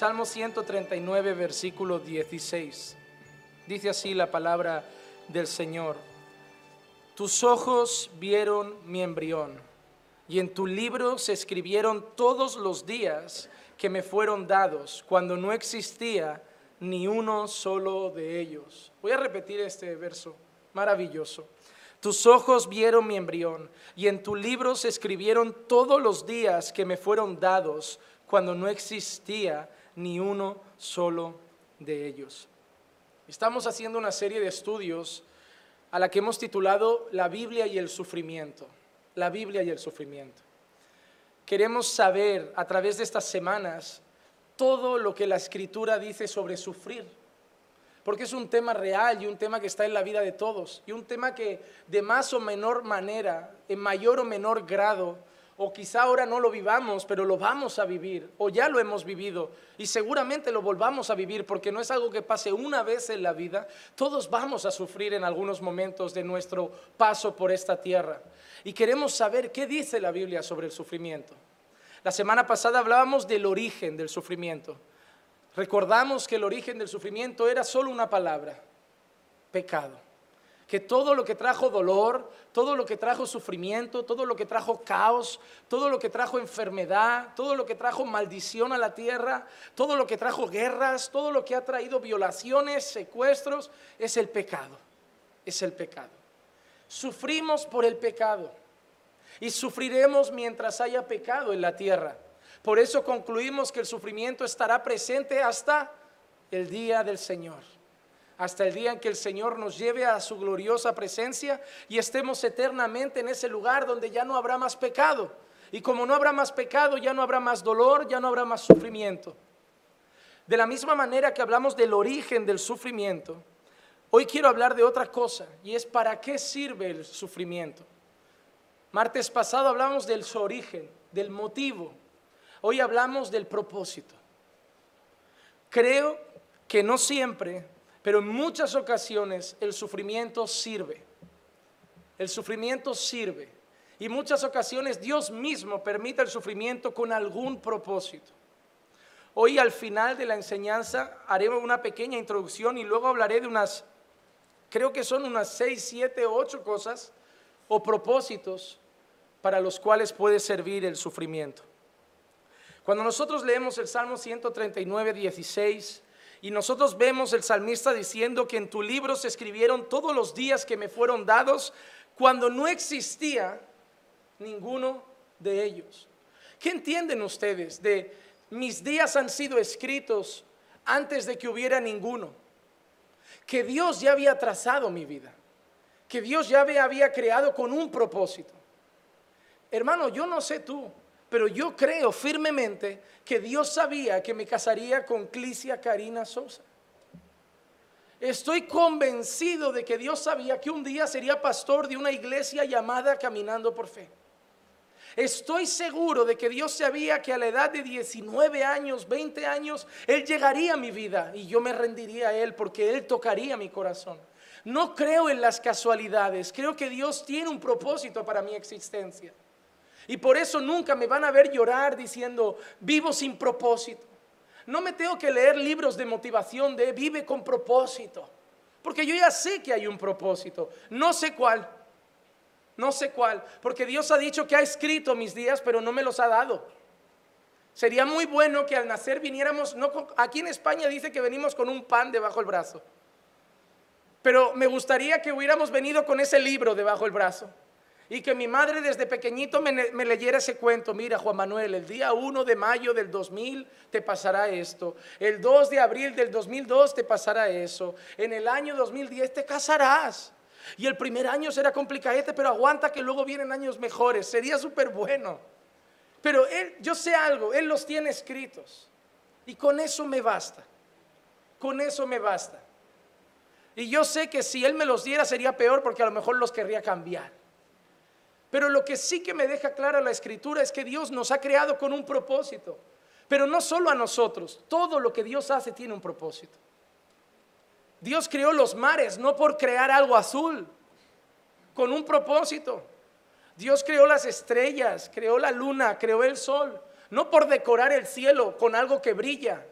Salmo 139, versículo 16. Dice así la palabra del Señor. Tus ojos vieron mi embrión y en tu libro se escribieron todos los días que me fueron dados cuando no existía ni uno solo de ellos. Voy a repetir este verso maravilloso. Tus ojos vieron mi embrión y en tu libro se escribieron todos los días que me fueron dados cuando no existía ni uno solo de ellos. Estamos haciendo una serie de estudios a la que hemos titulado La Biblia y el sufrimiento. La Biblia y el sufrimiento. Queremos saber a través de estas semanas todo lo que la escritura dice sobre sufrir porque es un tema real y un tema que está en la vida de todos, y un tema que de más o menor manera, en mayor o menor grado, o quizá ahora no lo vivamos, pero lo vamos a vivir, o ya lo hemos vivido, y seguramente lo volvamos a vivir, porque no es algo que pase una vez en la vida, todos vamos a sufrir en algunos momentos de nuestro paso por esta tierra. Y queremos saber qué dice la Biblia sobre el sufrimiento. La semana pasada hablábamos del origen del sufrimiento. Recordamos que el origen del sufrimiento era solo una palabra, pecado. Que todo lo que trajo dolor, todo lo que trajo sufrimiento, todo lo que trajo caos, todo lo que trajo enfermedad, todo lo que trajo maldición a la tierra, todo lo que trajo guerras, todo lo que ha traído violaciones, secuestros, es el pecado. Es el pecado. Sufrimos por el pecado y sufriremos mientras haya pecado en la tierra. Por eso concluimos que el sufrimiento estará presente hasta el día del Señor, hasta el día en que el Señor nos lleve a su gloriosa presencia y estemos eternamente en ese lugar donde ya no habrá más pecado. Y como no habrá más pecado, ya no habrá más dolor, ya no habrá más sufrimiento. De la misma manera que hablamos del origen del sufrimiento, hoy quiero hablar de otra cosa y es para qué sirve el sufrimiento. Martes pasado hablamos del su origen, del motivo, Hoy hablamos del propósito. Creo que no siempre, pero en muchas ocasiones el sufrimiento sirve. El sufrimiento sirve. Y muchas ocasiones Dios mismo permite el sufrimiento con algún propósito. Hoy al final de la enseñanza haremos una pequeña introducción y luego hablaré de unas, creo que son unas seis, siete, ocho cosas o propósitos para los cuales puede servir el sufrimiento. Cuando nosotros leemos el Salmo 139, 16, y nosotros vemos el salmista diciendo que en tu libro se escribieron todos los días que me fueron dados cuando no existía ninguno de ellos. ¿Qué entienden ustedes de mis días han sido escritos antes de que hubiera ninguno? Que Dios ya había trazado mi vida, que Dios ya me había creado con un propósito. Hermano, yo no sé tú, pero yo creo firmemente que Dios sabía que me casaría con Clicia Karina Sosa. Estoy convencido de que Dios sabía que un día sería pastor de una iglesia llamada Caminando por Fe. Estoy seguro de que Dios sabía que a la edad de 19 años, 20 años, Él llegaría a mi vida y yo me rendiría a Él porque Él tocaría mi corazón. No creo en las casualidades, creo que Dios tiene un propósito para mi existencia. Y por eso nunca me van a ver llorar diciendo, vivo sin propósito. No me tengo que leer libros de motivación de vive con propósito. Porque yo ya sé que hay un propósito. No sé cuál. No sé cuál. Porque Dios ha dicho que ha escrito mis días, pero no me los ha dado. Sería muy bueno que al nacer viniéramos, no, aquí en España dice que venimos con un pan debajo del brazo. Pero me gustaría que hubiéramos venido con ese libro debajo del brazo. Y que mi madre desde pequeñito me, leyera ese cuento. Mira, Juan Manuel, el día 1 de mayo del 2000 te pasará esto. El 2 de abril del 2002 te pasará eso. En el año 2010 te casarás. Y el primer año será complicadete, pero aguanta que luego vienen años mejores. Sería súper bueno. Pero él, yo sé algo, él los tiene escritos. Y con eso me basta. Con eso me basta. Y yo sé que si él me los diera sería peor porque a lo mejor los querría cambiar. Pero lo que sí que me deja clara la escritura es que Dios nos ha creado con un propósito. Pero no solo a nosotros, todo lo que Dios hace tiene un propósito. Dios creó los mares no por crear algo azul, con un propósito. Dios creó las estrellas, creó la luna, creó el sol, no por decorar el cielo con algo que brilla,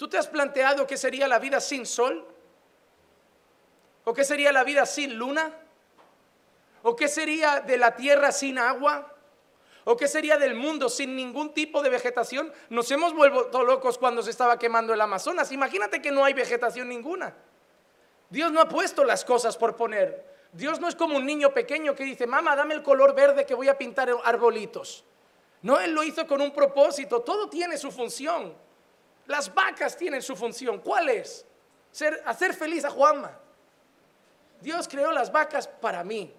¿Tú te has planteado qué sería la vida sin sol? ¿O qué sería la vida sin luna? ¿O qué sería de la tierra sin agua? ¿O qué sería del mundo sin ningún tipo de vegetación? Nos hemos vuelto locos cuando se estaba quemando el Amazonas. Imagínate que no hay vegetación ninguna. Dios no ha puesto las cosas por poner. Dios no es como un niño pequeño que dice, mamá, dame el color verde que voy a pintar arbolitos. No, Él lo hizo con un propósito. Todo tiene su función. Las vacas tienen su función. ¿Cuál es? hacer feliz a Juanma. Dios creó las vacas para mí.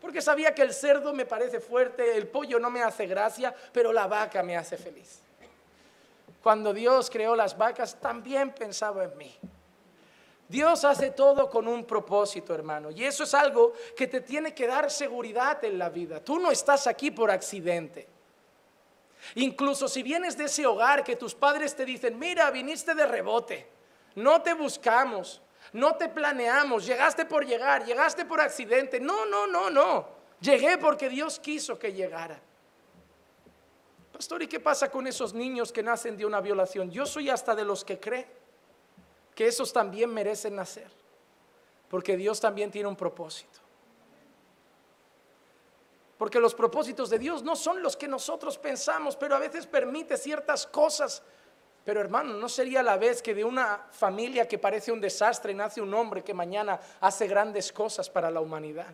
Porque sabía que el cerdo me parece fuerte, el pollo no me hace gracia, pero la vaca me hace feliz. Cuando Dios creó las vacas, también pensaba en mí. Dios hace todo con un propósito, hermano. Y eso es algo que te tiene que dar seguridad en la vida. Tú no estás aquí por accidente. Incluso si vienes de ese hogar que tus padres te dicen, mira, viniste de rebote, no te buscamos, no te planeamos, llegaste por llegar, llegaste por accidente. No, no, no, no. Llegué porque Dios quiso que llegara. Pastor, ¿y qué pasa con esos niños que nacen de una violación? Yo soy hasta de los que cree que esos también merecen nacer, porque Dios también tiene un propósito. Porque los propósitos de Dios no son los que nosotros pensamos, pero a veces permite ciertas cosas. Pero hermano, ¿no sería la vez que de una familia que parece un desastre nace un hombre que mañana hace grandes cosas para la humanidad?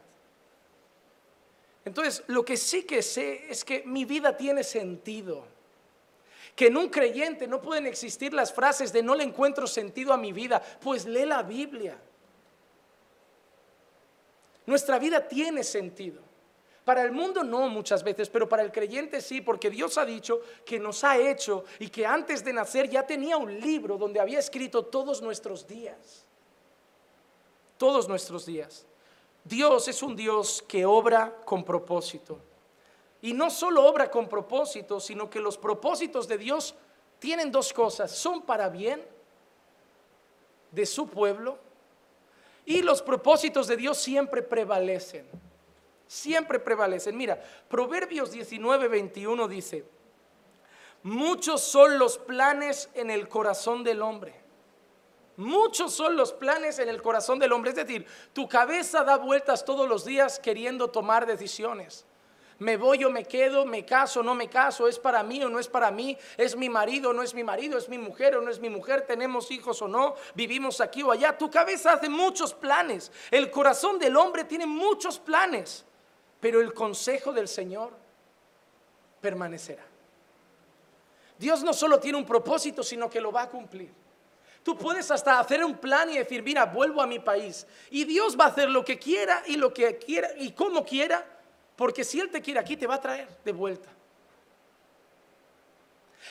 Entonces, lo que sí que sé es que mi vida tiene sentido que en un creyente no pueden existir las frases de no le encuentro sentido a mi vida, pues lee la Biblia. Nuestra vida tiene sentido. Para el mundo no muchas veces, pero para el creyente sí, porque Dios ha dicho que nos ha hecho y que antes de nacer ya tenía un libro donde había escrito todos nuestros días. Todos nuestros días. Dios es un Dios que obra con propósito. Y no solo obra con propósito, sino que los propósitos de Dios tienen dos cosas. Son para bien de su pueblo y los propósitos de Dios siempre prevalecen. Siempre prevalecen. Mira, Proverbios 19, 21 dice, muchos son los planes en el corazón del hombre. Muchos son los planes en el corazón del hombre. Es decir, tu cabeza da vueltas todos los días queriendo tomar decisiones me voy o me quedo, me caso no me caso, es para mí o no es para mí, es mi marido o no es mi marido, es mi mujer o no es mi mujer, tenemos hijos o no, vivimos aquí o allá. Tu cabeza hace muchos planes, el corazón del hombre tiene muchos planes, pero el consejo del Señor permanecerá. Dios no solo tiene un propósito, sino que lo va a cumplir. Tú puedes hasta hacer un plan y decir, mira, vuelvo a mi país. Y Dios va a hacer lo que quiera y lo que quiera y como quiera porque si Él te quiere aquí, te va a traer de vuelta.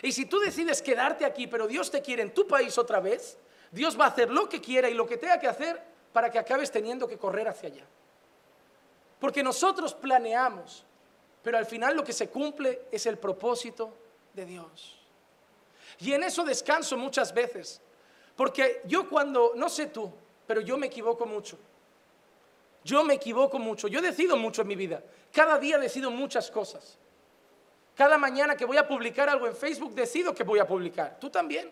Y si tú decides quedarte aquí, pero Dios te quiere en tu país otra vez, Dios va a hacer lo que quiera y lo que tenga que hacer para que acabes teniendo que correr hacia allá. Porque nosotros planeamos, pero al final lo que se cumple es el propósito de Dios. Y en eso descanso muchas veces. Porque yo cuando, no sé tú, pero yo me equivoco mucho. Yo me equivoco mucho, yo decido mucho en mi vida. Cada día decido muchas cosas. Cada mañana que voy a publicar algo en Facebook, decido que voy a publicar. ¿Tú también?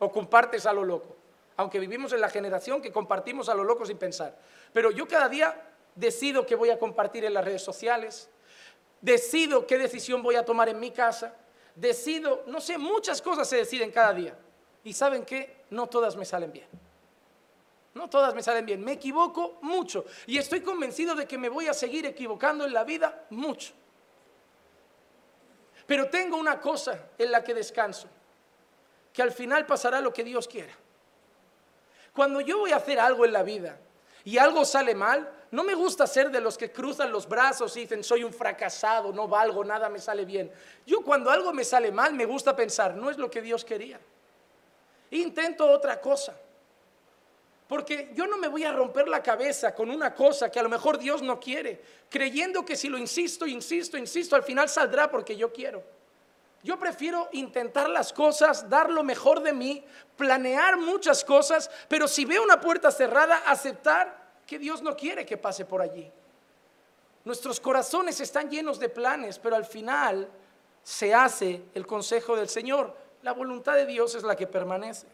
¿O compartes a lo loco? Aunque vivimos en la generación que compartimos a lo loco sin pensar. Pero yo cada día decido que voy a compartir en las redes sociales. Decido qué decisión voy a tomar en mi casa. Decido, no sé, muchas cosas se deciden cada día. Y saben qué, no todas me salen bien. No todas me salen bien, me equivoco mucho y estoy convencido de que me voy a seguir equivocando en la vida mucho. Pero tengo una cosa en la que descanso, que al final pasará lo que Dios quiera. Cuando yo voy a hacer algo en la vida y algo sale mal, no me gusta ser de los que cruzan los brazos y dicen soy un fracasado, no valgo, nada me sale bien. Yo cuando algo me sale mal me gusta pensar, no es lo que Dios quería. Intento otra cosa. Porque yo no me voy a romper la cabeza con una cosa que a lo mejor Dios no quiere, creyendo que si lo insisto, insisto, insisto, al final saldrá porque yo quiero. Yo prefiero intentar las cosas, dar lo mejor de mí, planear muchas cosas, pero si veo una puerta cerrada, aceptar que Dios no quiere que pase por allí. Nuestros corazones están llenos de planes, pero al final se hace el consejo del Señor. La voluntad de Dios es la que permanece.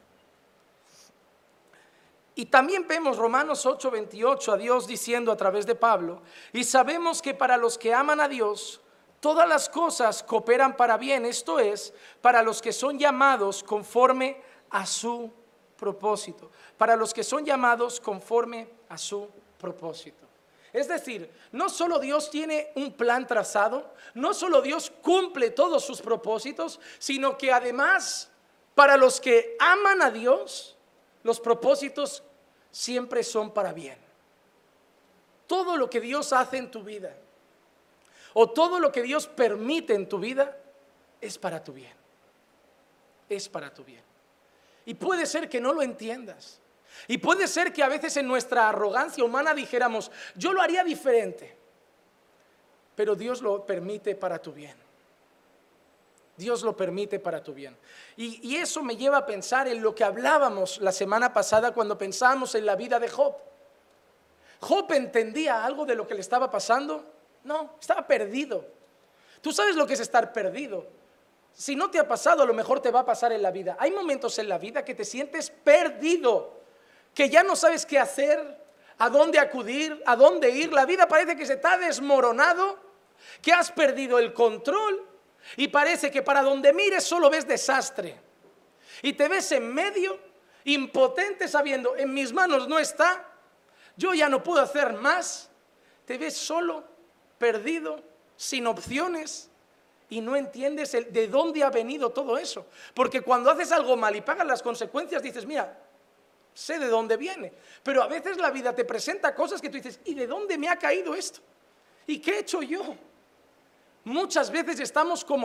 Y también vemos Romanos 8:28 a Dios diciendo a través de Pablo, y sabemos que para los que aman a Dios, todas las cosas cooperan para bien, esto es, para los que son llamados conforme a su propósito, para los que son llamados conforme a su propósito. Es decir, no solo Dios tiene un plan trazado, no solo Dios cumple todos sus propósitos, sino que además para los que aman a Dios, los propósitos siempre son para bien. Todo lo que Dios hace en tu vida o todo lo que Dios permite en tu vida es para tu bien. Es para tu bien. Y puede ser que no lo entiendas. Y puede ser que a veces en nuestra arrogancia humana dijéramos, yo lo haría diferente. Pero Dios lo permite para tu bien. Dios lo permite para tu bien. Y, y, eso me lleva a pensar en lo que hablábamos la semana pasada cuando pensábamos en la vida de Job. ¿Job entendía algo de lo que le estaba pasando? No, estaba perdido. Tú sabes lo que es estar perdido. Si no te ha pasado, a lo mejor te va a pasar en la vida. Hay momentos en la vida que te sientes perdido, que ya no sabes qué hacer, a dónde acudir, a dónde ir. La vida parece que se está desmoronado, que has perdido el control y parece que para donde mires solo ves desastre. Y te ves en medio, impotente sabiendo, en mis manos no está, yo ya no puedo hacer más. Te ves solo, perdido, sin opciones y no entiendes de dónde ha venido todo eso. Porque cuando haces algo mal y pagas las consecuencias, dices, mira, sé de dónde viene. Pero a veces la vida te presenta cosas que tú dices, ¿y de dónde me ha caído esto? ¿Y qué he hecho yo? Muchas veces estamos como